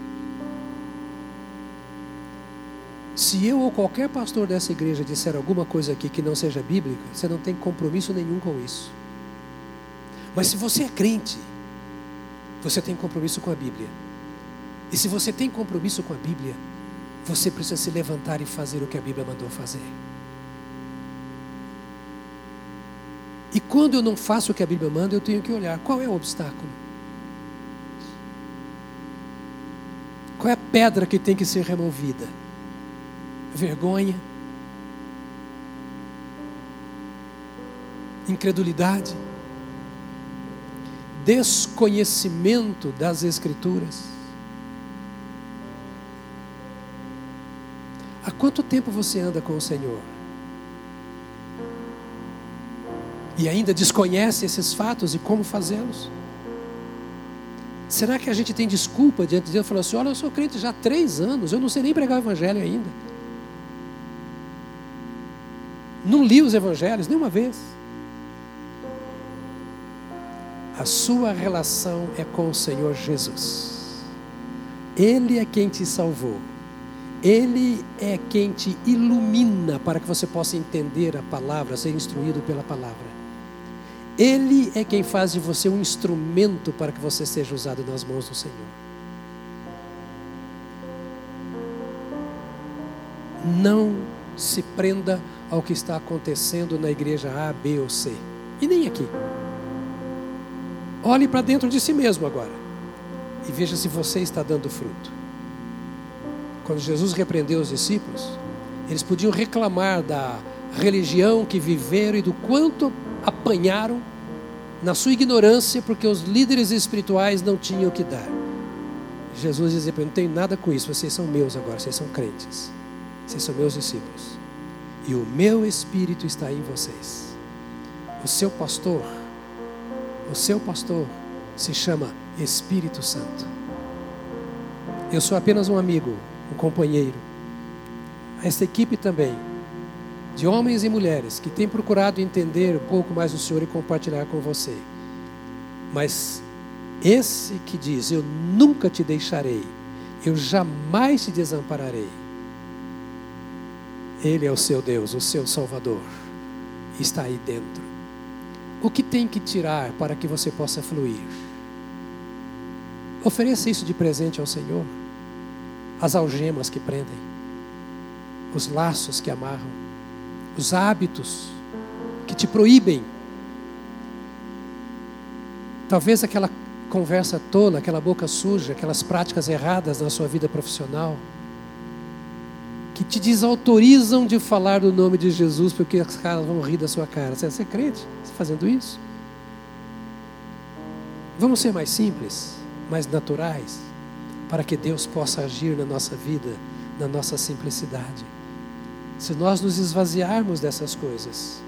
Se eu ou qualquer pastor dessa igreja disser alguma coisa aqui que não seja bíblica, você não tem compromisso nenhum com isso. Mas se você é crente, você tem compromisso com a Bíblia. E se você tem compromisso com a Bíblia, você precisa se levantar e fazer o que a Bíblia mandou fazer. E quando eu não faço o que a Bíblia manda, eu tenho que olhar qual é o obstáculo. Qual é a pedra que tem que ser removida? Vergonha? Incredulidade? Desconhecimento das Escrituras? Há quanto tempo você anda com o Senhor? E ainda desconhece esses fatos e como fazê-los? Será que a gente tem desculpa diante de Deus? Falou assim: olha, eu sou crente já há três anos, eu não sei nem pregar o evangelho ainda. Não li os evangelhos nenhuma vez. A sua relação é com o Senhor Jesus. Ele é quem te salvou. Ele é quem te ilumina para que você possa entender a palavra, ser instruído pela palavra. Ele é quem faz de você um instrumento para que você seja usado nas mãos do Senhor. Não se prenda ao que está acontecendo na igreja A, B ou C. E nem aqui. Olhe para dentro de si mesmo agora. E veja se você está dando fruto. Quando Jesus repreendeu os discípulos, eles podiam reclamar da religião que viveram e do quanto apanharam na sua ignorância, porque os líderes espirituais não tinham o que dar. Jesus dizia para não tenho nada com isso, vocês são meus agora, vocês são crentes, vocês são meus discípulos, e o meu Espírito está em vocês. O seu pastor, o seu pastor se chama Espírito Santo. Eu sou apenas um amigo, um companheiro. Esta equipe também de homens e mulheres que têm procurado entender um pouco mais o Senhor e compartilhar com você. Mas esse que diz: Eu nunca te deixarei, eu jamais te desampararei. Ele é o seu Deus, o seu Salvador, está aí dentro. O que tem que tirar para que você possa fluir? Ofereça isso de presente ao Senhor. As algemas que prendem, os laços que amarram os hábitos que te proíbem. Talvez aquela conversa tola, aquela boca suja, aquelas práticas erradas na sua vida profissional, que te desautorizam de falar do nome de Jesus, porque os caras vão rir da sua cara. Você é crente fazendo isso? Vamos ser mais simples, mais naturais, para que Deus possa agir na nossa vida, na nossa simplicidade. Se nós nos esvaziarmos dessas coisas,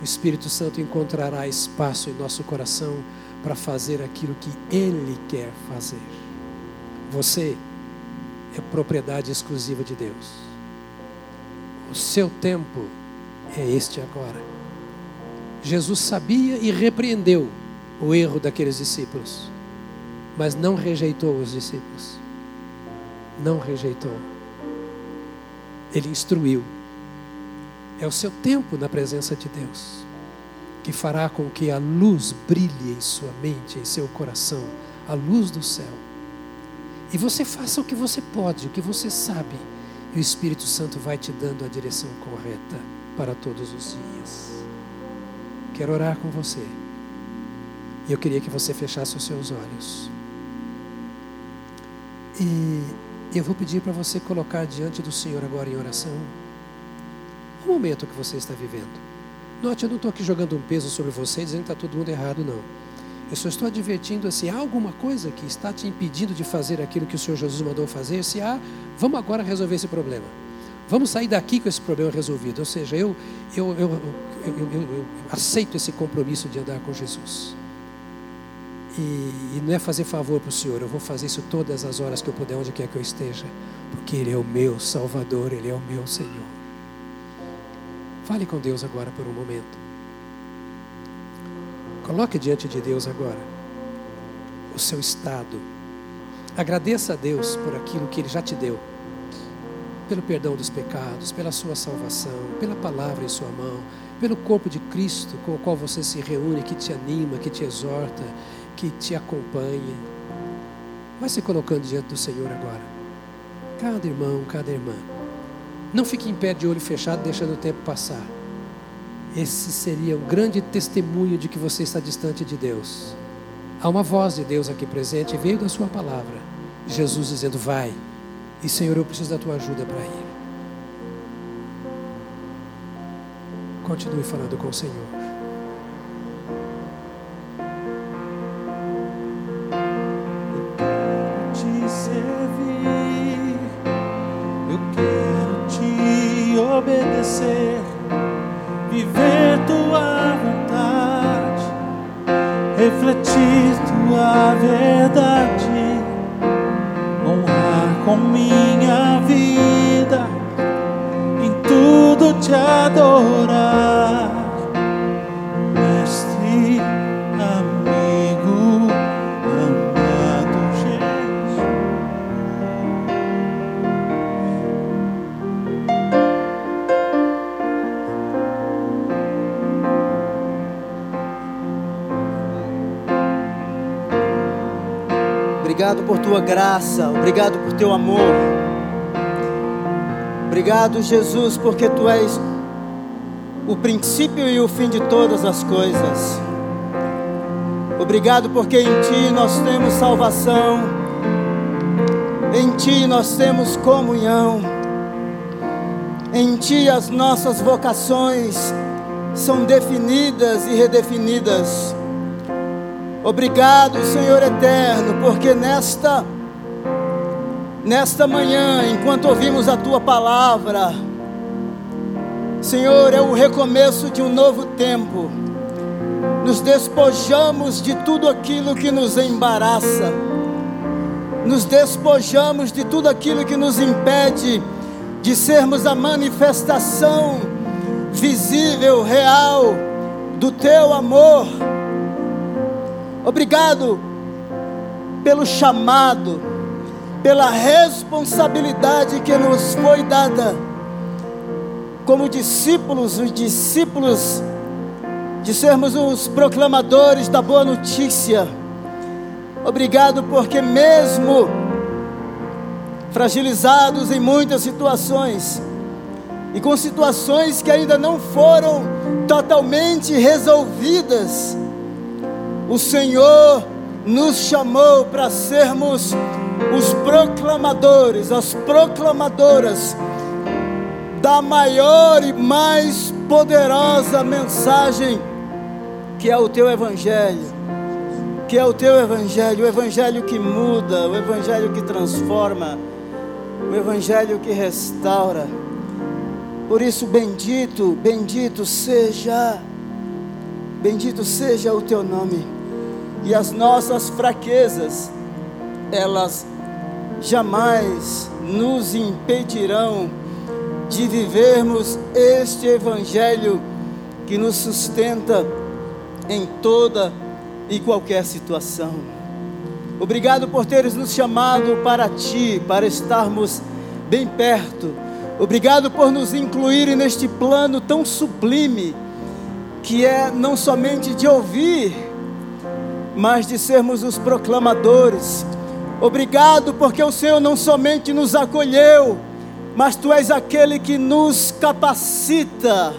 o Espírito Santo encontrará espaço em nosso coração para fazer aquilo que Ele quer fazer. Você é propriedade exclusiva de Deus. O seu tempo é este agora. Jesus sabia e repreendeu o erro daqueles discípulos, mas não rejeitou os discípulos. Não rejeitou. Ele instruiu é o seu tempo na presença de Deus que fará com que a luz brilhe em sua mente, em seu coração, a luz do céu. E você faça o que você pode, o que você sabe, E o Espírito Santo vai te dando a direção correta para todos os dias. Quero orar com você. E eu queria que você fechasse os seus olhos. E eu vou pedir para você colocar diante do Senhor agora em oração o momento que você está vivendo. Note, eu não estou aqui jogando um peso sobre você dizendo que está todo mundo errado, não. Eu só estou advertindo assim, há alguma coisa que está te impedindo de fazer aquilo que o Senhor Jesus mandou fazer? Se há, vamos agora resolver esse problema. Vamos sair daqui com esse problema resolvido. Ou seja, eu, eu, eu, eu aceito esse compromisso de andar com Jesus. E, não é fazer favor para o Senhor, eu vou fazer isso todas as horas que eu puder, onde quer que eu esteja, porque Ele é o meu Salvador, Ele é o meu Senhor. Fale com Deus agora por um momento. Coloque diante de Deus agora o seu estado. Agradeça a Deus por aquilo que Ele já te deu, pelo perdão dos pecados, pela sua salvação, pela palavra em sua mão, pelo corpo de Cristo com o qual você se reúne, que te anima, que te exorta, que te acompanha. Vai se colocando diante do Senhor agora. Cada irmão, cada irmã. Não fique em pé de olho fechado, deixando o tempo passar. Esse seria um grande testemunho de que você está distante de Deus. Há uma voz de Deus aqui presente, veio da Sua palavra. Jesus dizendo: Vai, e Senhor, eu preciso da tua ajuda para ir. Continue falando com o Senhor. Graça, obrigado por teu amor. Obrigado, Jesus, porque tu és o princípio e o fim de todas as coisas. Obrigado porque em ti nós temos salvação, em ti nós temos comunhão, em ti as nossas vocações são definidas e redefinidas. Obrigado, Senhor eterno, porque nesta nesta manhã, enquanto ouvimos a tua palavra, Senhor, é o recomeço de um novo tempo. Nos despojamos de tudo aquilo que nos embaraça. Nos despojamos de tudo aquilo que nos impede de sermos a manifestação visível, real do teu amor Obrigado pelo chamado, pela responsabilidade que nos foi dada como discípulos, os discípulos de sermos os proclamadores da boa notícia. Obrigado porque mesmo fragilizados em muitas situações e com situações que ainda não foram totalmente resolvidas, o Senhor nos chamou para sermos os proclamadores, as proclamadoras da maior e mais poderosa mensagem que é o teu evangelho. Que é o teu evangelho, o evangelho que muda, o evangelho que transforma, o evangelho que restaura. Por isso, bendito, bendito seja, bendito seja o teu nome e as nossas fraquezas, elas jamais nos impedirão de vivermos este Evangelho que nos sustenta em toda e qualquer situação. Obrigado por teres nos chamado para ti, para estarmos bem perto. Obrigado por nos incluir neste plano tão sublime, que é não somente de ouvir, mas de sermos os proclamadores. Obrigado porque o Senhor não somente nos acolheu, mas tu és aquele que nos capacita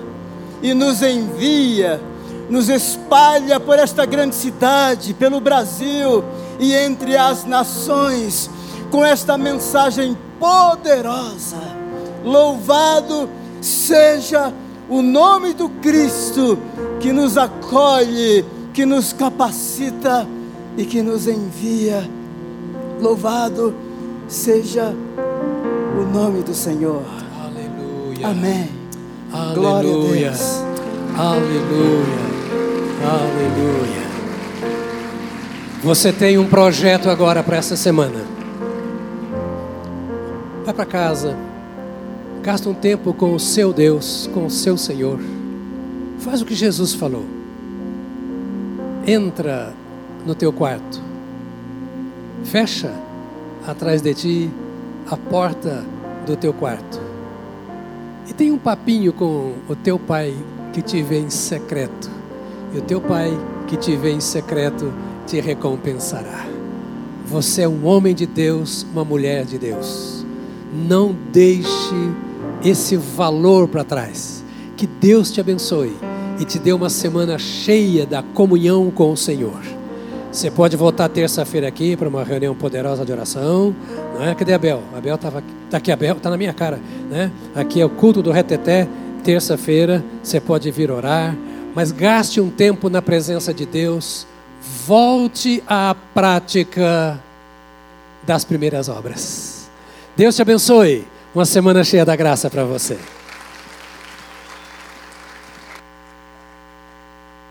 e nos envia, nos espalha por esta grande cidade, pelo Brasil e entre as nações, com esta mensagem poderosa. Louvado seja o nome do Cristo que nos acolhe, que nos capacita e que nos envia. Louvado seja o nome do Senhor. Aleluia. Amém. Aleluia. Glória a Deus. Aleluia. Aleluia. Você tem um projeto agora para essa semana. Vai para casa. Gasta um tempo com o seu Deus, com o seu Senhor. Faz o que Jesus falou. Entra no teu quarto. Fecha atrás de ti a porta do teu quarto. E tem um papinho com o teu pai que te vê em secreto. E o teu pai que te vê em secreto te recompensará. Você é um homem de Deus, uma mulher de Deus. Não deixe esse valor para trás. Que Deus te abençoe e te dê uma semana cheia da comunhão com o Senhor. Você pode voltar terça-feira aqui para uma reunião poderosa de oração. Não é? Cadê Abel? Abel estava tá aqui, Abel, está na minha cara. Né? Aqui é o culto do reteté, terça-feira. Você pode vir orar, mas gaste um tempo na presença de Deus. Volte à prática das primeiras obras. Deus te abençoe. Uma semana cheia da graça para você.